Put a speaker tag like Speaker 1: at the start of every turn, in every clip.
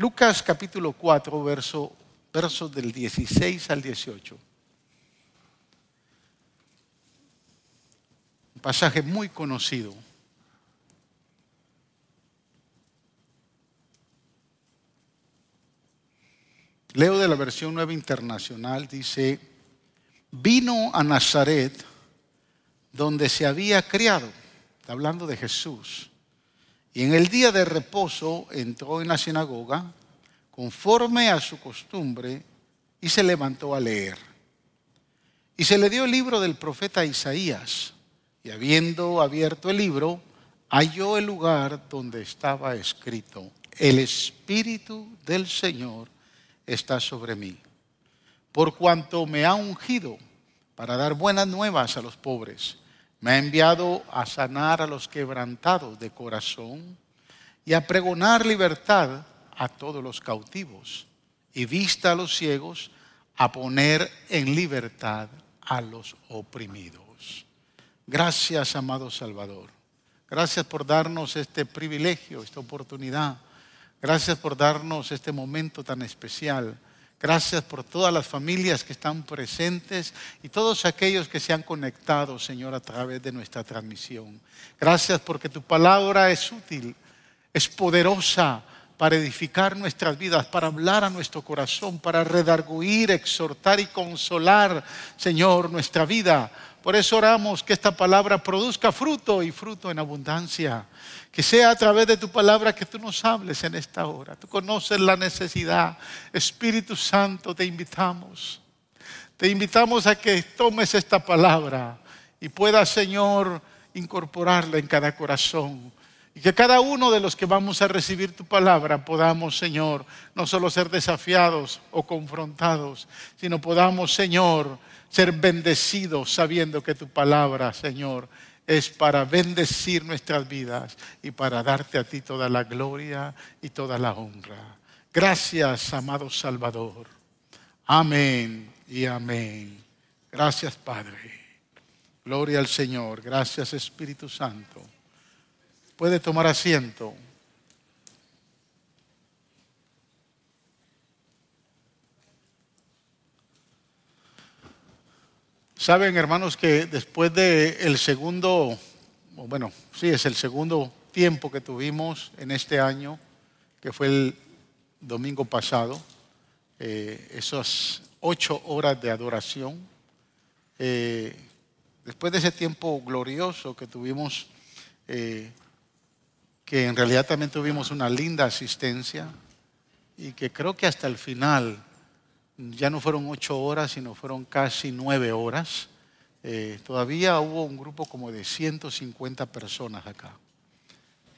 Speaker 1: Lucas capítulo 4, verso, versos del 16 al 18. Un pasaje muy conocido. Leo de la versión nueva internacional, dice, vino a Nazaret donde se había criado, está hablando de Jesús, y en el día de reposo entró en la sinagoga conforme a su costumbre y se levantó a leer. Y se le dio el libro del profeta Isaías, y habiendo abierto el libro, halló el lugar donde estaba escrito, el Espíritu del Señor está sobre mí, por cuanto me ha ungido para dar buenas nuevas a los pobres. Me ha enviado a sanar a los quebrantados de corazón y a pregonar libertad a todos los cautivos y vista a los ciegos, a poner en libertad a los oprimidos. Gracias, amado Salvador. Gracias por darnos este privilegio, esta oportunidad Gracias por darnos este momento tan especial. Gracias por todas las familias que están presentes y todos aquellos que se han conectado, Señor, a través de nuestra transmisión. Gracias porque tu palabra es útil, es poderosa para edificar nuestras vidas, para hablar a nuestro corazón, para redarguir, exhortar y consolar, Señor, nuestra vida. Por eso oramos que esta palabra produzca fruto y fruto en abundancia. Que sea a través de tu palabra que tú nos hables en esta hora. Tú conoces la necesidad. Espíritu Santo, te invitamos. Te invitamos a que tomes esta palabra y puedas, Señor, incorporarla en cada corazón. Y que cada uno de los que vamos a recibir tu palabra podamos, Señor, no solo ser desafiados o confrontados, sino podamos, Señor, ser bendecidos sabiendo que tu palabra, Señor, es para bendecir nuestras vidas y para darte a ti toda la gloria y toda la honra. Gracias, amado Salvador. Amén y amén. Gracias, Padre. Gloria al Señor. Gracias, Espíritu Santo. Puede tomar asiento. Saben, hermanos, que después del segundo, bueno, sí, es el segundo tiempo que tuvimos en este año, que fue el domingo pasado, eh, esas ocho horas de adoración. Eh, después de ese tiempo glorioso que tuvimos, eh, que en realidad también tuvimos una linda asistencia y que creo que hasta el final ya no fueron ocho horas, sino fueron casi nueve horas. Eh, todavía hubo un grupo como de 150 personas acá.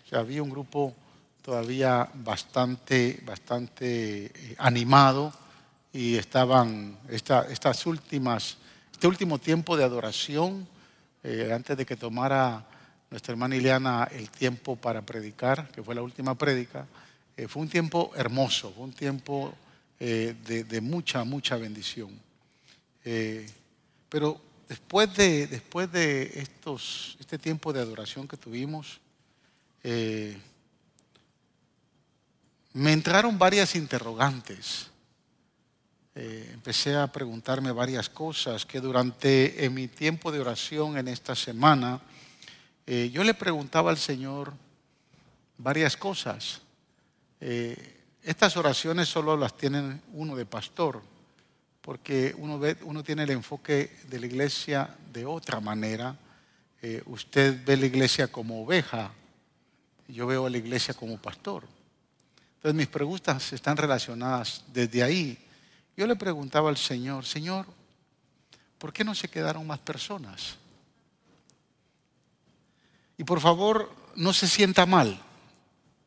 Speaker 1: O sea, había un grupo todavía bastante, bastante eh, animado y estaban estas últimas, este último tiempo de adoración, eh, antes de que tomara nuestra hermana Ileana el tiempo para predicar, que fue la última prédica, fue un tiempo hermoso, fue un tiempo eh, de, mucha, mucha bendición. Eh, pero después de, después de estos, este tiempo de adoración que tuvimos, eh, me entraron varias interrogantes. empecé a preguntarme varias cosas que durante mi tiempo de oración en esta semana, yo le preguntaba al Señor varias cosas. Estas oraciones solo las tiene uno de pastor, porque uno, ve, uno tiene el enfoque de la iglesia de otra manera. Eh, usted ve la iglesia como oveja, yo veo a la iglesia como pastor. Entonces mis preguntas están relacionadas desde ahí. Yo le preguntaba al Señor, Señor, ¿por qué no se quedaron más personas? Y por favor, no se sienta mal.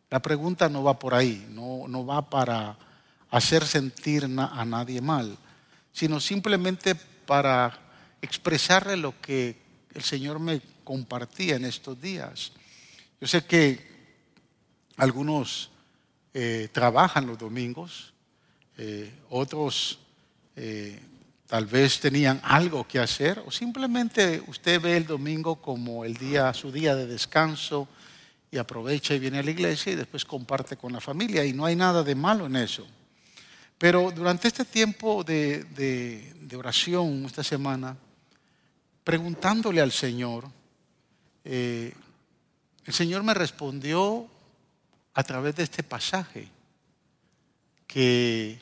Speaker 1: La pregunta no va por ahí, no, no va para hacer sentir a nadie mal, sino simplemente para expresarle lo que el Señor me compartía en estos días. Yo sé que algunos eh, trabajan los domingos, eh, otros eh, tal vez tenían algo que hacer, o simplemente usted ve el domingo como el día, su día de descanso, y aprovecha y viene a la iglesia y después comparte con la familia y no hay nada de malo en eso. Pero durante este tiempo de, oración, esta semana, preguntándole al Señor, eh, el Señor me respondió a través de este pasaje que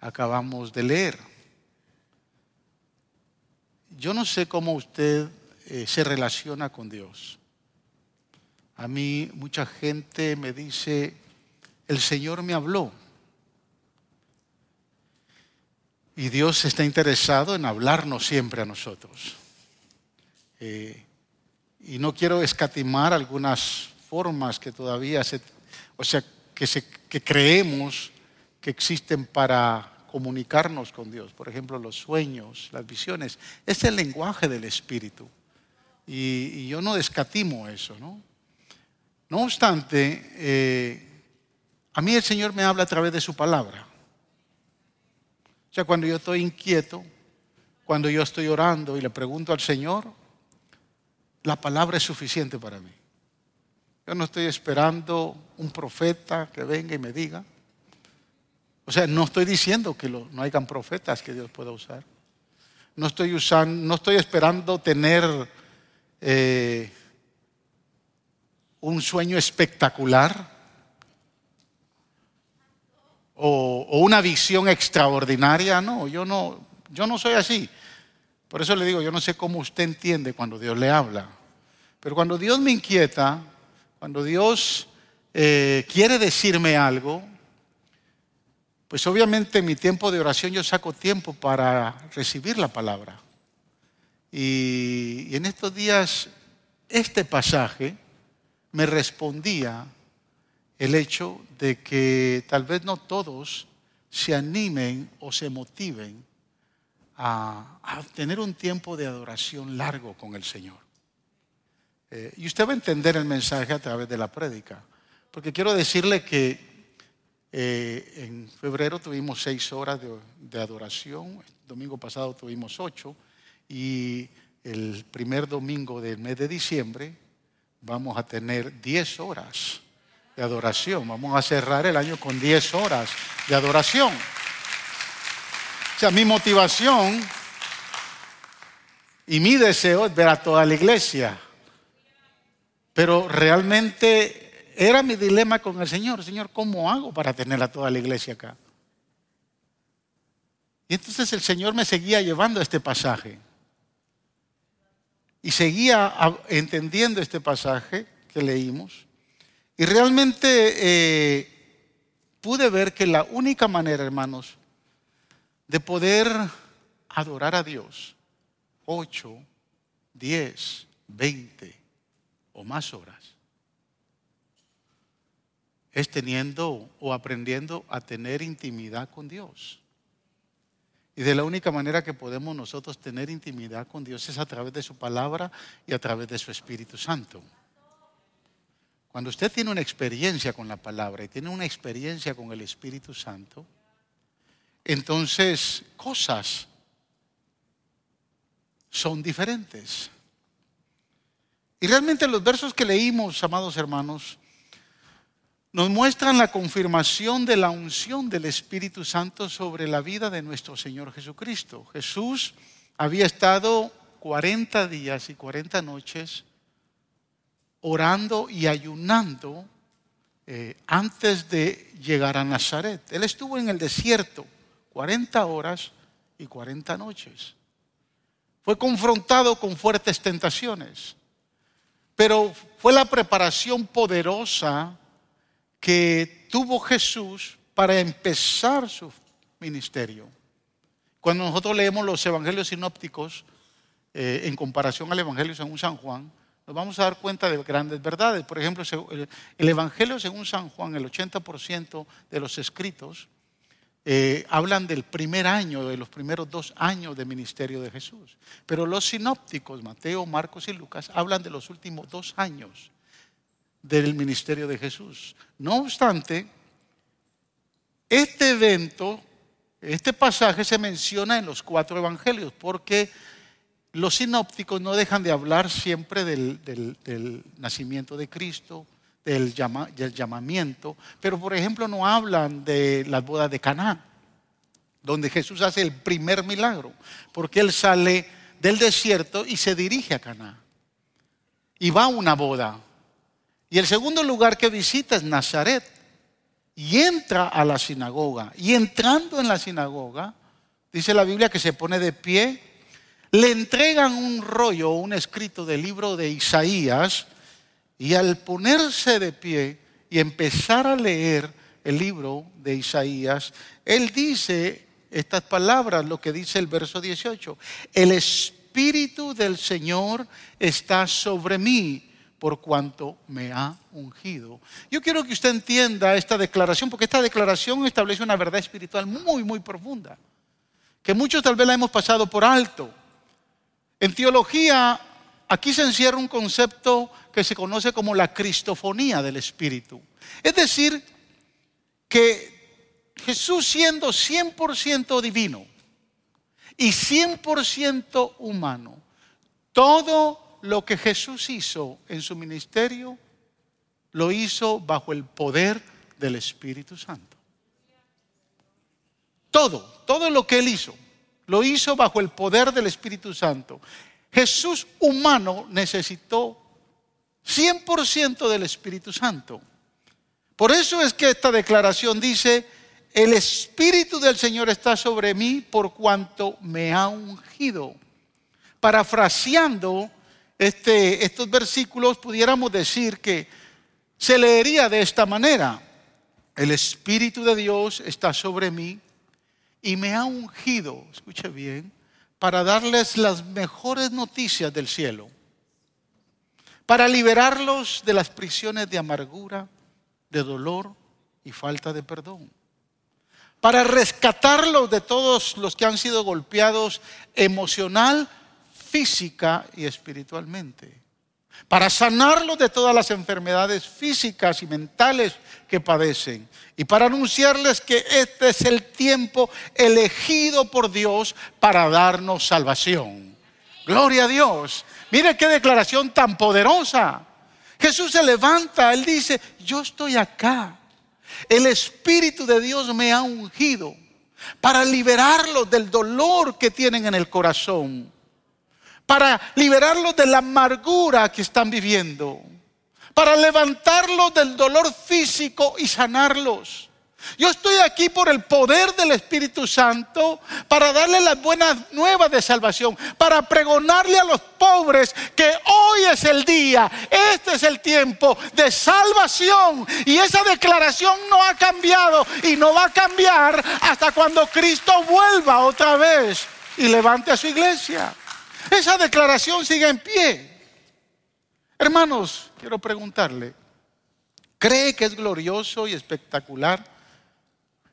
Speaker 1: acabamos de leer. Yo no sé cómo usted eh, se relaciona con Dios. A mí mucha gente me dice, el Señor me habló. Y Dios está interesado en hablarnos siempre a nosotros. Eh, y no quiero escatimar algunas formas que todavía se, o sea, que, se, que creemos que existen para comunicarnos con Dios. Por ejemplo, los sueños, las visiones. Es el lenguaje del Espíritu. Y, y yo no descatimo eso, ¿no? No obstante, eh, a mí el Señor me habla a través de su palabra. O sea, cuando yo estoy inquieto, cuando yo estoy orando y le pregunto al Señor, la palabra es suficiente para mí. Yo no estoy esperando un profeta que venga y me diga. O sea, no estoy diciendo que no hayan profetas que Dios pueda usar. No estoy usando, no estoy esperando tener eh, un sueño espectacular o, una visión extraordinaria. No, yo no, yo no soy así. Por eso le digo, yo no sé cómo usted entiende cuando Dios le habla. Pero cuando Dios me inquieta, cuando Dios eh, quiere decirme algo, pues obviamente en mi tiempo de oración yo saco tiempo para recibir la palabra. y en estos días, este pasaje me respondía el hecho de que tal vez no todos se animen o se motiven a, tener un tiempo de adoración largo con el Señor. Eh, y usted va a entender el mensaje a través de la prédica, porque quiero decirle que eh, en febrero tuvimos seis horas de, de adoración, el domingo pasado tuvimos ocho, y el primer domingo del mes de diciembre vamos a tener 10 horas de adoración. Vamos a cerrar el año con 10 horas de adoración. O sea, mi motivación y mi deseo es ver a toda la iglesia. Pero realmente era mi dilema con el Señor. Señor, ¿cómo hago para tener a toda la iglesia acá? Y entonces el Señor me seguía llevando a este pasaje. Y seguía entendiendo este pasaje que leímos. Y realmente eh, pude ver que la única manera, hermanos, de poder adorar a Dios, 8, 10, 20 o más horas, es teniendo o aprendiendo a tener intimidad con Dios. Y de la única manera que podemos nosotros tener intimidad con Dios es a través de su palabra y a través de su Espíritu Santo. Cuando usted tiene una experiencia con la palabra y tiene una experiencia con el Espíritu Santo, entonces cosas son diferentes. Y realmente los versos que leímos, amados hermanos, nos muestran la confirmación de la unción del Espíritu Santo sobre la vida de nuestro Señor Jesucristo. Jesús había estado 40 días y 40 noches orando y ayunando eh, antes de llegar a Nazaret. Él estuvo en el desierto 40 horas y 40 noches. Fue confrontado con fuertes tentaciones, pero fue la preparación poderosa que tuvo Jesús para empezar su ministerio. Cuando nosotros leemos los evangelios sinópticos eh, en comparación al evangelio según San Juan, nos vamos a dar cuenta de grandes verdades. Por ejemplo, el evangelio según San Juan, el 80% de los escritos eh, hablan del primer año, de los primeros dos años de ministerio de Jesús. Pero los sinópticos, Mateo, Marcos y Lucas, hablan de los últimos dos años del ministerio de Jesús. No obstante, este evento, este pasaje se menciona en los cuatro evangelios porque los sinópticos no dejan de hablar siempre del, nacimiento de Cristo, del, del llamamiento, pero por ejemplo no hablan de las bodas de Caná, donde Jesús hace el primer milagro, porque él sale del desierto y se dirige a Caná. Y va a una boda. Y el segundo lugar que visita es Nazaret. Y entra a la sinagoga. Y entrando en la sinagoga, dice la Biblia que se pone de pie, le entregan un rollo, un escrito del libro de Isaías, y al ponerse de pie y empezar a leer el libro de Isaías, él dice estas palabras, lo que dice el verso 18. El Espíritu del Señor está sobre mí por cuanto me ha ungido. Yo quiero que usted entienda esta declaración, porque esta declaración establece una verdad espiritual muy, muy profunda, que muchos tal vez la hemos pasado por alto. En teología, aquí se encierra un concepto que se conoce como la cristofonía del Espíritu. Es decir, que Jesús siendo 100% divino y 100% humano, todo lo que Jesús hizo en su ministerio lo hizo bajo el poder del Espíritu Santo. Todo, todo lo que él hizo, lo hizo bajo el poder del Espíritu Santo. Jesús humano necesitó 100% del Espíritu Santo. Por eso es que esta declaración dice, el Espíritu del Señor está sobre mí por cuanto me ha ungido. Parafraseando este, estos versículos, pudiéramos decir que se leería de esta manera. El Espíritu de Dios está sobre mí y me ha ungido, escuche bien, para darles las mejores noticias del cielo, para liberarlos de las prisiones de amargura, de dolor y falta de perdón para rescatarlos de todos los que han sido golpeados emocional, física y espiritualmente. Para sanarlos de todas las enfermedades físicas y mentales que padecen. Y para anunciarles que este es el tiempo elegido por Dios para darnos salvación. Gloria a Dios. Mire qué declaración tan poderosa. Jesús se levanta, él dice, yo estoy acá el Espíritu de Dios me ha ungido para liberarlos del dolor que tienen en el corazón, para liberarlos de la amargura que están viviendo, para levantarlos del dolor físico y sanarlos. Yo estoy aquí por el poder del Espíritu Santo para darle las buenas nuevas de salvación, para pregonarle a los pobres que hoy es el día, este es el tiempo de salvación. Y esa declaración no ha cambiado y no va a cambiar hasta cuando Cristo vuelva otra vez y levante a su iglesia. Esa declaración sigue en pie. Hermanos, quiero preguntarle, ¿cree que es glorioso y espectacular?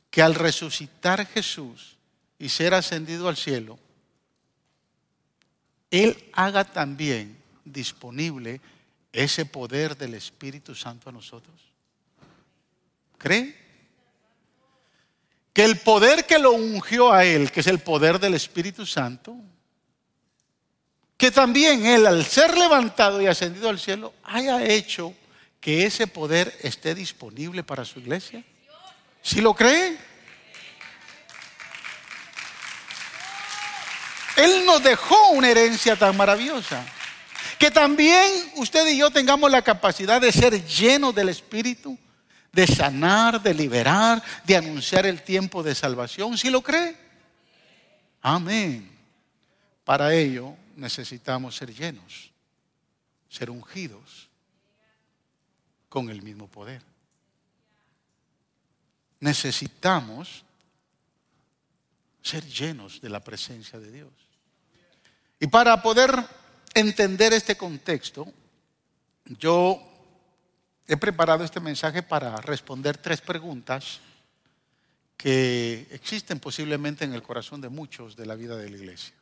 Speaker 1: que al resucitar Jesús y ser ascendido al cielo, Él haga también disponible ese poder del Espíritu Santo a nosotros? ¿Cree? Que el poder que lo ungió a Él, que es el poder del Espíritu Santo, que también Él al ser levantado y ascendido al cielo haya hecho que ese poder esté disponible para su iglesia. ¿Sí lo cree? Él nos dejó una herencia tan maravillosa. Que también usted y yo tengamos la capacidad de ser llenos del Espíritu, de sanar, de liberar, de anunciar el tiempo de salvación. ¿Sí lo cree? Amén. Para ello necesitamos ser llenos, ser ungidos con el mismo poder necesitamos ser llenos de la presencia de Dios. Y para poder entender este contexto, yo he preparado este mensaje para responder tres preguntas que existen posiblemente en el corazón de muchos de la vida de la iglesia.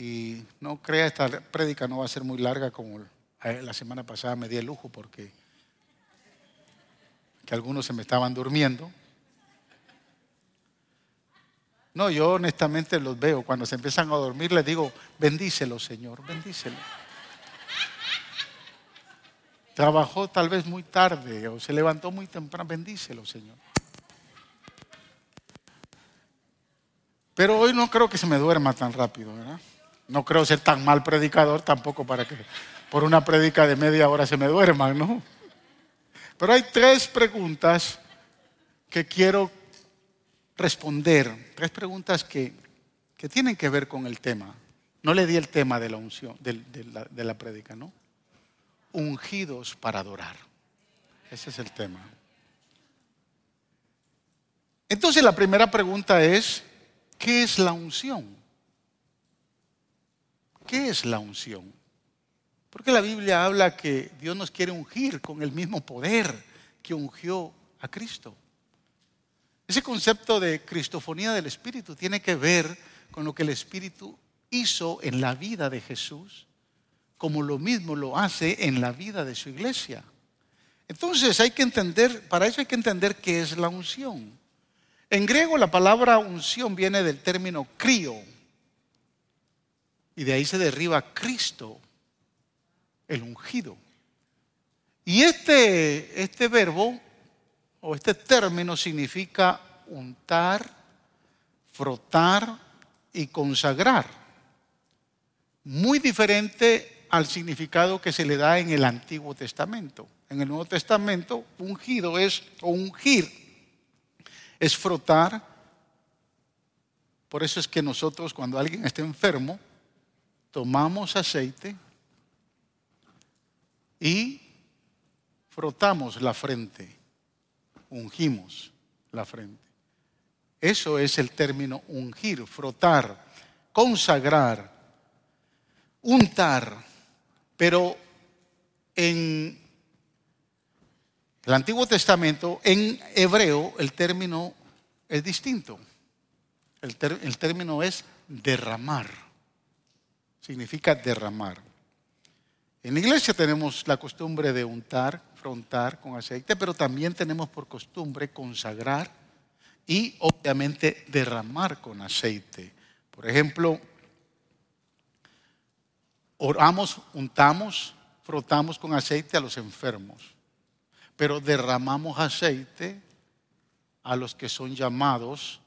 Speaker 1: Y no crea, esta prédica no va a ser muy larga como la semana pasada me di el lujo porque que algunos se me estaban durmiendo. No, yo honestamente los veo. Cuando se empiezan a dormir les digo, bendícelo Señor, bendícelo. trabajó tal vez muy tarde o se levantó muy temprano. Bendícelo, Señor. Pero hoy no creo que se me duerma tan rápido, ¿verdad? No creo ser tan mal predicador tampoco para que por una predica de media hora se me duerman, ¿no? Pero hay tres preguntas que quiero responder, tres preguntas que, tienen que ver con el tema. No le di el tema de la unción, de, la, de la predica, ¿no? Ungidos para adorar. Ese es el tema. Entonces la primera pregunta es, ¿qué es la unción? ¿Qué es la unción? Porque la Biblia habla que Dios nos quiere ungir con el mismo poder que ungió a Cristo. Ese concepto de cristofonía del Espíritu tiene que ver con lo que el Espíritu hizo en la vida de Jesús, como lo mismo lo hace en la vida de su iglesia. Entonces hay que entender, para eso hay que entender qué es la unción. En griego la palabra unción viene del término crío, y de ahí se derriba Cristo, el ungido. Y este, este verbo o este término significa untar, frotar y consagrar. Muy diferente al significado que se le da en el Antiguo Testamento. En el Nuevo Testamento, ungido es o ungir, es frotar. Por eso es que nosotros cuando alguien está enfermo, tomamos aceite y frotamos la frente, ungimos la frente. Eso es el término ungir, frotar, consagrar, untar. Pero en el Antiguo Testamento, en hebreo, el término es distinto. El, término es derramar significa derramar. En la iglesia tenemos la costumbre de untar, frontar con aceite, pero también tenemos por costumbre consagrar y obviamente derramar con aceite. Por ejemplo, oramos, untamos, frotamos con aceite a los enfermos, pero derramamos aceite a los que son llamados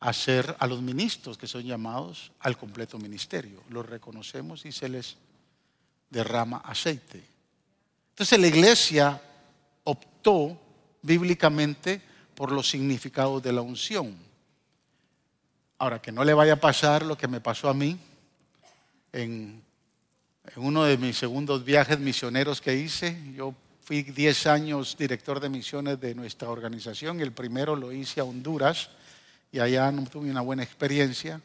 Speaker 1: hacer a los ministros que son llamados al completo ministerio. Los reconocemos y se les derrama aceite. Entonces la iglesia optó bíblicamente por los significados de la unción. Ahora, que no le vaya a pasar lo que me pasó a mí en, en uno de mis segundos viajes misioneros que hice. Yo fui 10 años director de misiones de nuestra organización el primero lo hice a Honduras y allá no tuve una buena experiencia.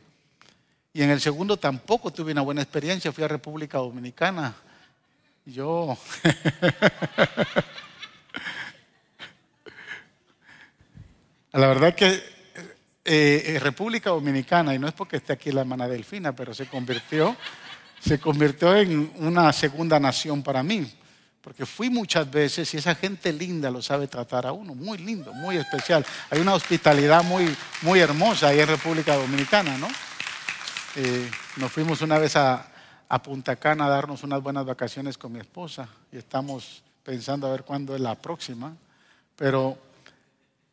Speaker 1: Y en el segundo tampoco tuve una buena experiencia, fui a República Dominicana. Yo... La verdad que eh, eh, República Dominicana, y no es porque esté aquí la hermana Delfina, pero se convirtió, se convirtió en una segunda nación para mí. Porque fui muchas veces y esa gente linda lo sabe tratar a uno, muy lindo, muy especial. Hay una hospitalidad muy, muy hermosa ahí en República Dominicana, ¿no? Eh, nos fuimos una vez a, Punta Cana a darnos unas buenas vacaciones con mi esposa y estamos pensando a ver cuándo es la próxima. Pero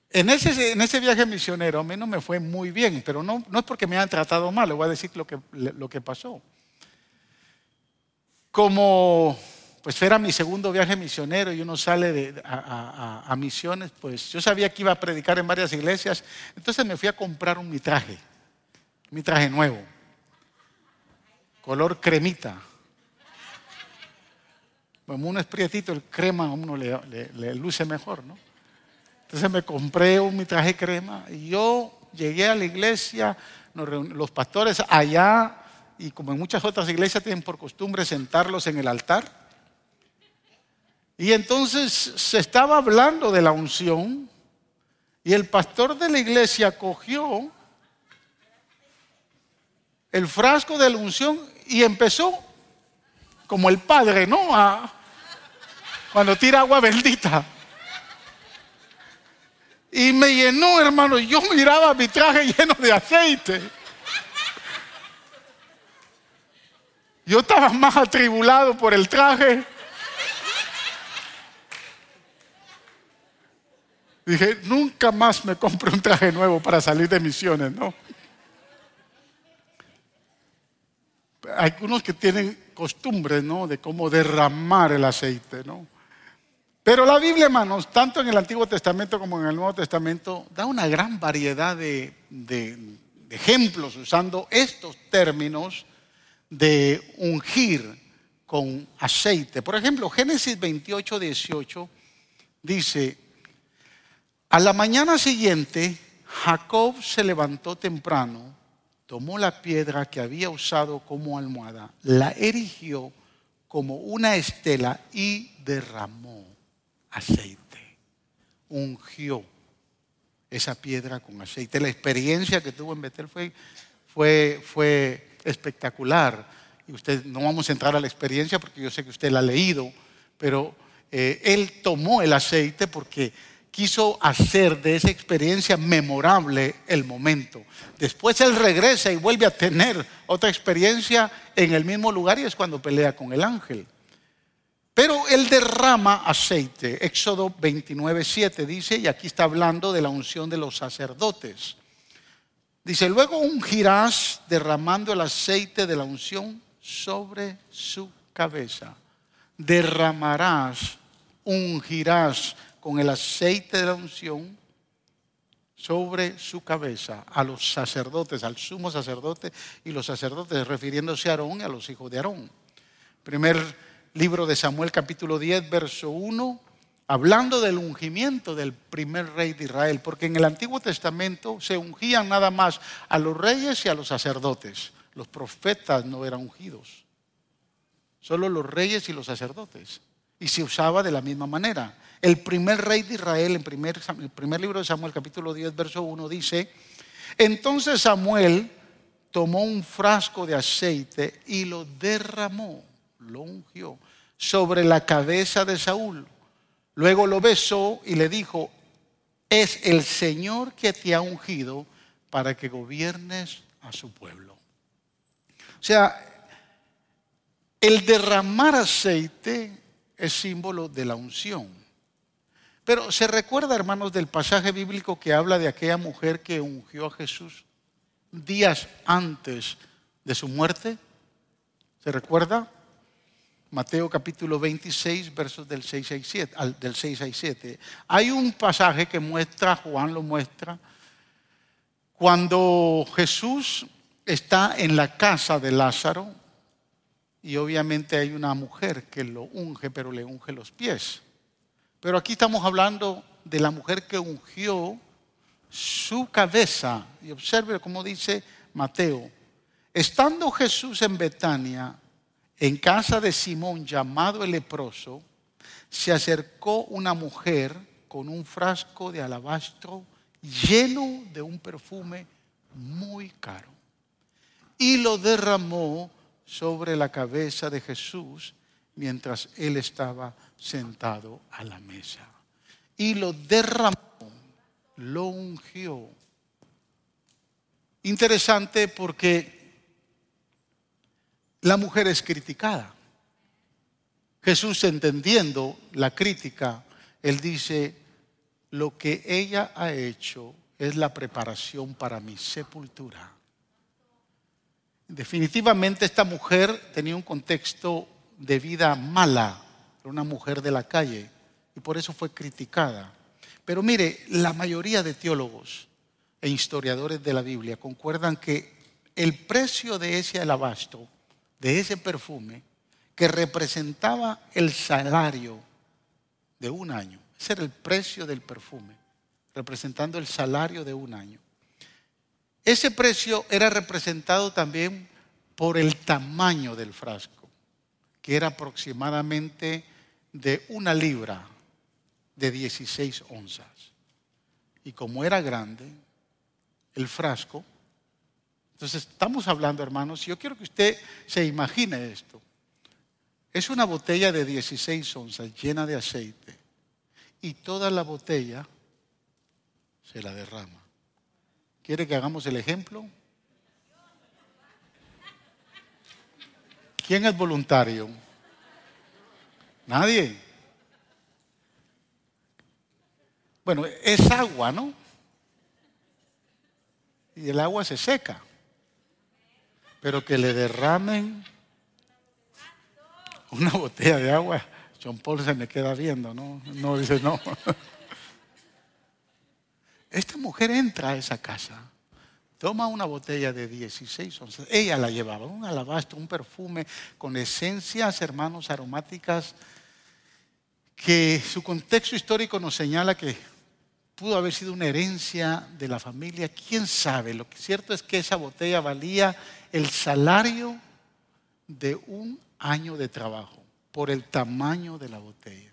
Speaker 1: en ese, viaje misionero a mí no me fue muy bien, pero no, es porque me hayan tratado mal, le voy a decir lo que pasó. Como pues era mi segundo viaje misionero y uno sale a, misiones, pues yo sabía que iba a predicar en varias iglesias, entonces me fui a comprar un mi traje, mi traje nuevo, color cremita. Como uno es prietito, el crema a uno le, luce mejor, ¿no? Entonces me compré un mi traje crema y yo llegué a la iglesia, los pastores allá y como en muchas otras iglesias tienen por costumbre sentarlos en el altar. Y entonces se estaba hablando de la unción y el pastor de la iglesia cogió el frasco de la unción y empezó como el padre, ¿no? cuando tira agua bendita. Y me llenó, hermano. Yo miraba mi traje lleno de aceite. Yo estaba más atribulado por el traje Dije, nunca más me compro un traje nuevo para salir de misiones, ¿no? Hay unos que tienen costumbre, ¿no? De cómo derramar el aceite, ¿no? Pero la Biblia, hermanos, tanto en el Antiguo Testamento como en el Nuevo Testamento, da una gran variedad de, de ejemplos usando estos términos de ungir con aceite. Por ejemplo, Génesis 28, 18 dice, a la mañana siguiente, Jacob se levantó temprano, tomó la piedra que había usado como almohada, la erigió como una estela y derramó aceite. Ungió esa piedra con aceite. La experiencia que tuvo en Betel fue, fue, fue espectacular. Y usted no vamos a entrar a la experiencia porque yo sé que usted la ha leído, pero eh, él tomó el aceite porque quiso hacer de esa experiencia memorable el momento. Después él regresa y vuelve a tener otra experiencia en el mismo lugar y es cuando pelea con el ángel. Pero él derrama aceite. Éxodo 29, 7 dice, y aquí está hablando de la unción de los sacerdotes. Dice, luego ungirás derramando el aceite de la unción sobre su cabeza. Derramarás, ungirás con el aceite de la unción sobre su cabeza a los sacerdotes, al sumo sacerdote y los sacerdotes, refiriéndose a Aarón y a los hijos de Aarón. Primer libro de Samuel capítulo 10, verso 1 hablando del ungimiento del primer rey de Israel, porque en el Antiguo Testamento se ungían nada más a los reyes y a los sacerdotes. Los profetas no eran ungidos, solo los reyes y los sacerdotes. Y se usaba de la misma manera. El primer rey de Israel, en el primer libro de Samuel, capítulo 10, verso 1, dice, entonces Samuel tomó un frasco de aceite y lo derramó, lo ungió, sobre la cabeza de Saúl Luego lo besó y le dijo, es el Señor que te ha ungido para que gobiernes a su pueblo. O sea, el derramar aceite es símbolo de la unción. Pero se recuerda, hermanos, del pasaje bíblico que habla de aquella mujer que ungió a Jesús días antes de su muerte. ¿Se recuerda? Mateo capítulo 26, versos del 6 al 7, del 6 al 7. Hay un pasaje que muestra, Juan lo muestra, cuando Jesús está en la casa de Lázaro y obviamente hay una mujer que lo unge, pero le unge los pies. Pero aquí estamos hablando de la mujer que ungió su cabeza. Y observe cómo dice Mateo. Estando Jesús en Betania, en casa de Simón llamado el leproso, se acercó una mujer con un frasco de alabastro lleno de un perfume muy caro y lo derramó sobre la cabeza de Jesús mientras él estaba sentado a la mesa. Y lo derramó, lo ungió. Interesante porque la mujer es criticada. Jesús entendiendo la crítica, él dice, lo que ella ha hecho es la preparación para mi sepultura. Definitivamente esta mujer tenía un contexto de vida mala, una mujer de la calle y por eso fue criticada. Pero mire, la mayoría de teólogos e historiadores de la Biblia concuerdan que el precio de ese alabastro de ese perfume que representaba el salario de un año. Ese era el precio del perfume, representando el salario de un año. Ese precio era representado también por el tamaño del frasco, que era aproximadamente de una libra de 16 onzas. Y como era grande, el frasco entonces, estamos hablando, hermanos, yo quiero que usted se imagine esto. Es una botella de 16 onzas llena de aceite y toda la botella se la derrama. ¿Quiere que hagamos el ejemplo? ¿Quién es voluntario? Nadie. Bueno, es agua, ¿no? Y el agua se seca. Pero que le derramen una botella de agua, John Paul se me queda viendo, ¿no? No dice no. Esta mujer entra a esa casa, toma una botella de 16 onzas. Ella la llevaba, un alabastro, un perfume con esencias, hermanos, aromáticas, que su contexto histórico nos señala que pudo haber sido una herencia de la familia. ¿Quién sabe? Lo que cierto es que esa botella valía el salario de un año de trabajo por el tamaño de la botella.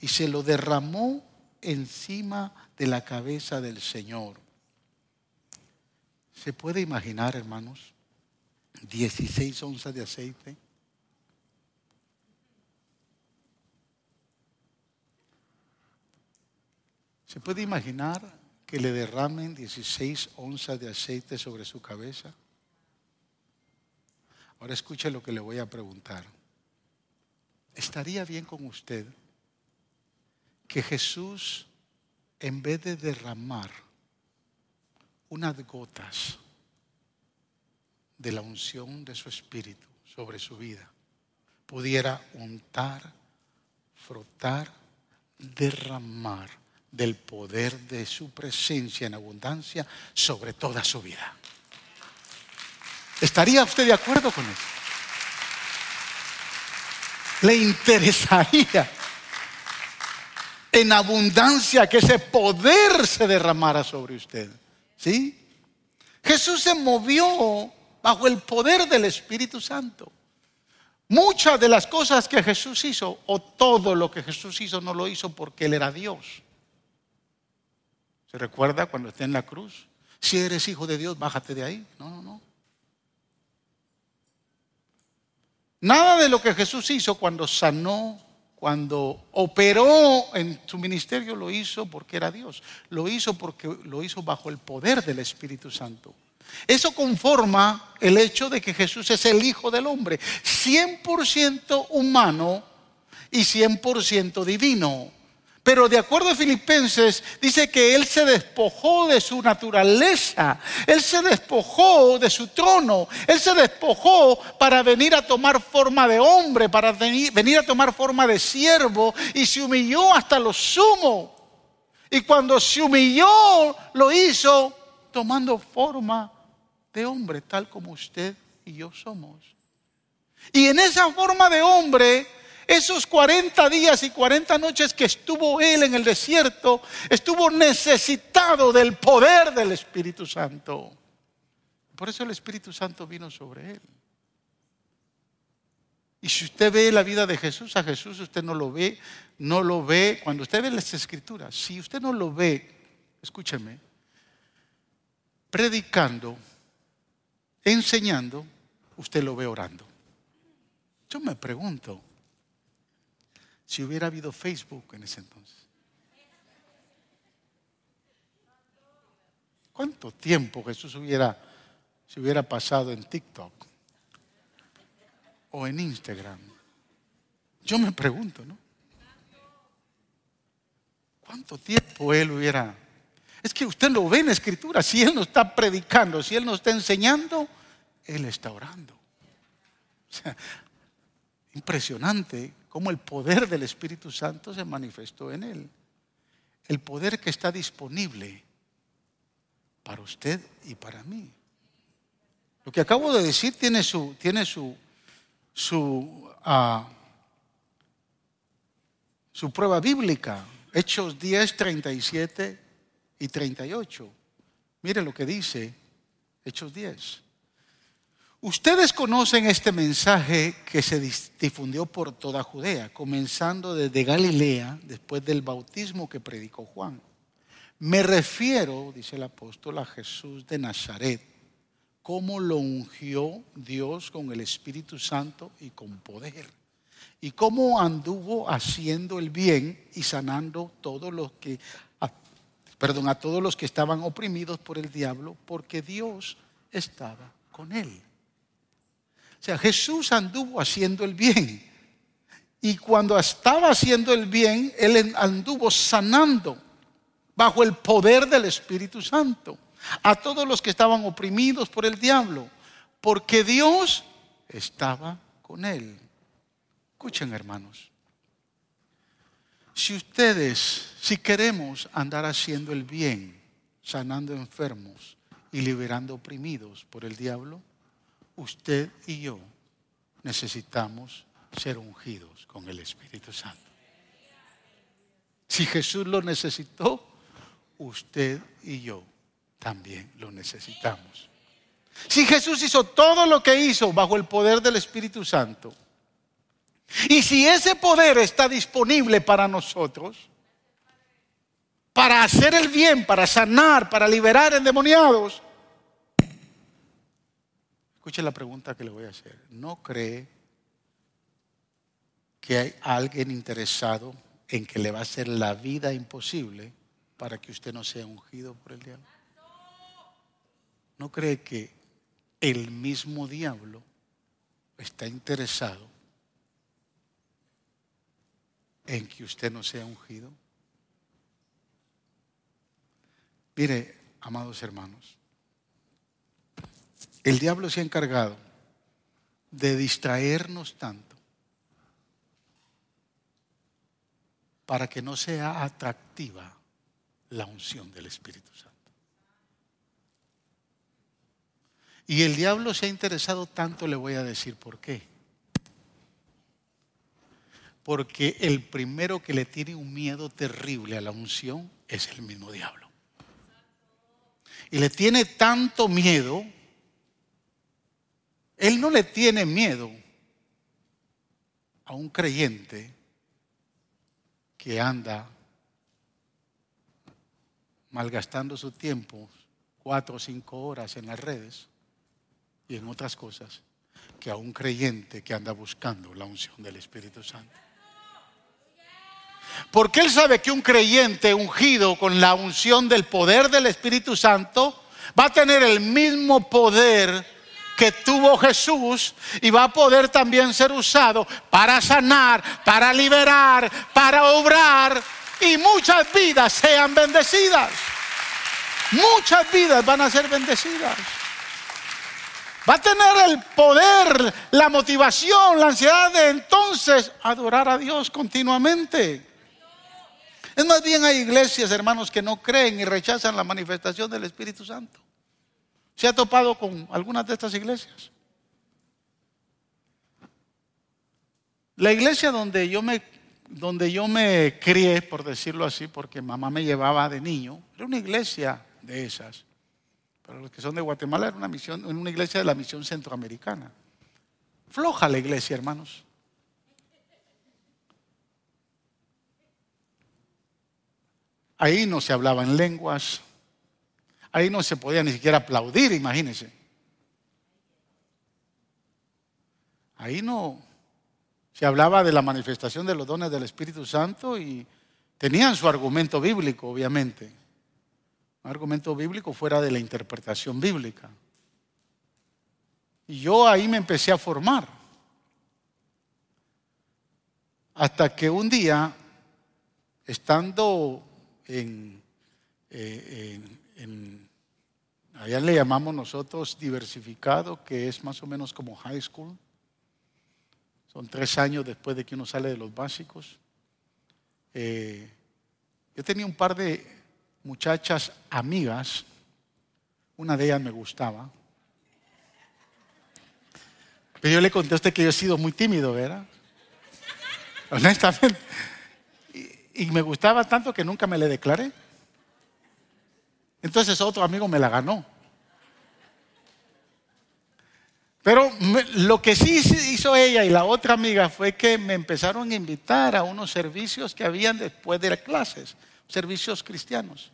Speaker 1: Y se lo derramó encima de la cabeza del Señor. ¿Se puede imaginar, hermanos? 16 onzas de aceite. ¿Se puede imaginar que le derramen 16 onzas de aceite sobre su cabeza? Ahora escuche lo que le voy a preguntar. ¿Estaría bien con usted que Jesús, en vez de derramar unas gotas de la unción de su espíritu sobre su vida, pudiera untar, frotar, derramar del poder de su presencia en abundancia sobre toda su vida. ¿Estaría usted de acuerdo con eso? ¿Le interesaría en abundancia que ese poder se derramara sobre usted? ¿Sí? Jesús se movió bajo el poder del Espíritu Santo. Muchas de las cosas que Jesús hizo, o todo lo que Jesús hizo, no lo hizo porque Él era Dios. ¿Se recuerda cuando está en la cruz? Si eres hijo de Dios, bájate de ahí. No, no, no. Nada de lo que Jesús hizo cuando sanó, cuando operó en su ministerio, lo hizo porque era Dios. Lo hizo porque lo hizo bajo el poder del Espíritu Santo. Eso conforma el hecho de que Jesús es el Hijo del Hombre, 100% humano y 100% divino. Pero de acuerdo a Filipenses, dice que Él se despojó de su naturaleza, Él se despojó de su trono, Él se despojó para venir a tomar forma de hombre, para venir a tomar forma de siervo y se humilló hasta lo sumo. Y cuando se humilló, lo hizo tomando forma de hombre, tal como usted y yo somos. Y en esa forma de hombre, esos 40 días y 40 noches que estuvo él en el desierto, estuvo necesitado del poder del Espíritu Santo. Por eso el Espíritu Santo vino sobre él. Y si usted ve la vida de Jesús, a Jesús usted no lo ve, no lo ve. Cuando usted ve las escrituras, si usted no lo ve, escúcheme, predicando, enseñando, usted lo ve orando. Yo me pregunto, si hubiera habido Facebook en ese entonces. ¿Cuánto tiempo Jesús hubiera, se hubiera pasado en TikTok o en Instagram? Yo me pregunto, ¿no? ¿Cuánto tiempo él hubiera? Es que usted lo ve en escritura, si él no está predicando, si él no está enseñando, él está orando. O sea, impresionante cómo el poder del Espíritu Santo se manifestó en él. El poder que está disponible para usted y para mí. Lo que acabo de decir tiene su, tiene su, su, ah, su prueba bíblica. Hechos 10, 37 y 38. Mire lo que dice Hechos 10. Ustedes conocen este mensaje que se difundió por toda Judea, comenzando desde Galilea, después del bautismo que predicó Juan. Me refiero, dice el apóstol, a Jesús de Nazaret, cómo lo ungió Dios con el Espíritu Santo y con poder, y cómo anduvo haciendo el bien y sanando todos los que, perdón, a todos los que estaban oprimidos por el diablo, porque Dios estaba con él. O sea, Jesús anduvo haciendo el bien. Y cuando estaba haciendo el bien, Él anduvo sanando bajo el poder del Espíritu Santo, a todos los que estaban oprimidos por el diablo, porque Dios estaba con él. Escuchen hermanos, si ustedes, si queremos andar haciendo el bien, sanando enfermos y liberando oprimidos por el diablo, usted y yo necesitamos ser ungidos con el Espíritu Santo. Si Jesús lo necesitó, usted y yo también lo necesitamos. Si Jesús hizo todo lo que hizo bajo el poder del Espíritu Santo, y si ese poder está disponible para nosotros, para hacer el bien, para sanar, para liberar endemoniados, escuche la pregunta que le voy a hacer. ¿No cree que hay alguien interesado en que le va a hacer la vida imposible para que usted no sea ungido por el diablo? ¿No cree que el mismo diablo está interesado en que usted no sea ungido? Mire, amados hermanos, el diablo se ha encargado de distraernos tanto para que no sea atractiva la unción del Espíritu Santo. Y el diablo se ha interesado tanto, le voy a decir por qué. Porque el primero que le tiene un miedo terrible a la unción es el mismo diablo. Y le tiene tanto miedo, él no le tiene miedo a un creyente que anda malgastando su tiempo cuatro o cinco horas en las redes y en otras cosas que a un creyente que anda buscando la unción del Espíritu Santo. Porque él sabe que un creyente ungido con la unción del poder del Espíritu Santo va a tener el mismo poder que tuvo Jesús y va a poder también ser usado para sanar, para liberar, para obrar y muchas vidas sean bendecidas. Muchas vidas van a ser bendecidas. Va a tener el poder, la motivación, la ansiedad de entonces adorar a Dios continuamente. Es más bien hay iglesias, hermanos, que no creen y rechazan la manifestación del Espíritu Santo. ¿Se ha topado con algunas de estas iglesias? La iglesia donde yo me donde yo me crié, por decirlo así, porque mamá me llevaba de niño, era una iglesia de esas. Para los que son de Guatemala era una misión, una iglesia de la misión centroamericana. Floja la iglesia, hermanos. Ahí no se hablaban lenguas, Ahí no se podía ni siquiera aplaudir, imagínense. Ahí no se hablaba de la manifestación de los dones del Espíritu Santo y tenían su argumento bíblico, obviamente. Un argumento bíblico fuera de la interpretación bíblica. Y yo ahí me empecé a formar. Hasta que un día, estando en, eh, allá le llamamos nosotros diversificado, que es más o menos como high school. Son tres años después de que uno sale de los básicos. Eh, yo tenía un par de muchachas amigas, una de ellas me gustaba. Pero yo le conté usted que yo he sido muy tímido, ¿verdad? Honestamente. y me gustaba tanto que nunca me le declaré. Entonces otro amigo me la ganó. Pero lo que sí hizo ella y la otra amiga fue que me empezaron a invitar a unos servicios que habían después de las clases, servicios cristianos.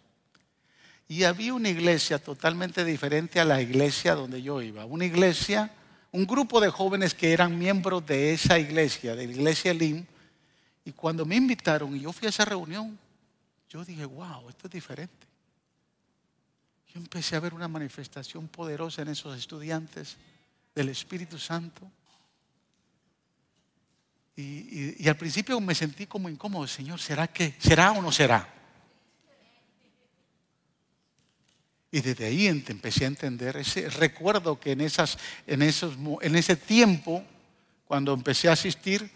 Speaker 1: Y había una iglesia totalmente diferente a la iglesia donde yo iba. Una iglesia, un grupo de jóvenes que eran miembros de esa iglesia, de la iglesia LIM. Y cuando me invitaron y yo fui a esa reunión, yo dije, wow, esto es diferente empecé a ver una manifestación poderosa en esos estudiantes del Espíritu Santo. Y, al principio me sentí como incómodo, Señor, ¿será que será o no será? Y desde ahí empecé a entender ese recuerdo que en, esas, en, esos, en ese tiempo, cuando empecé a asistir,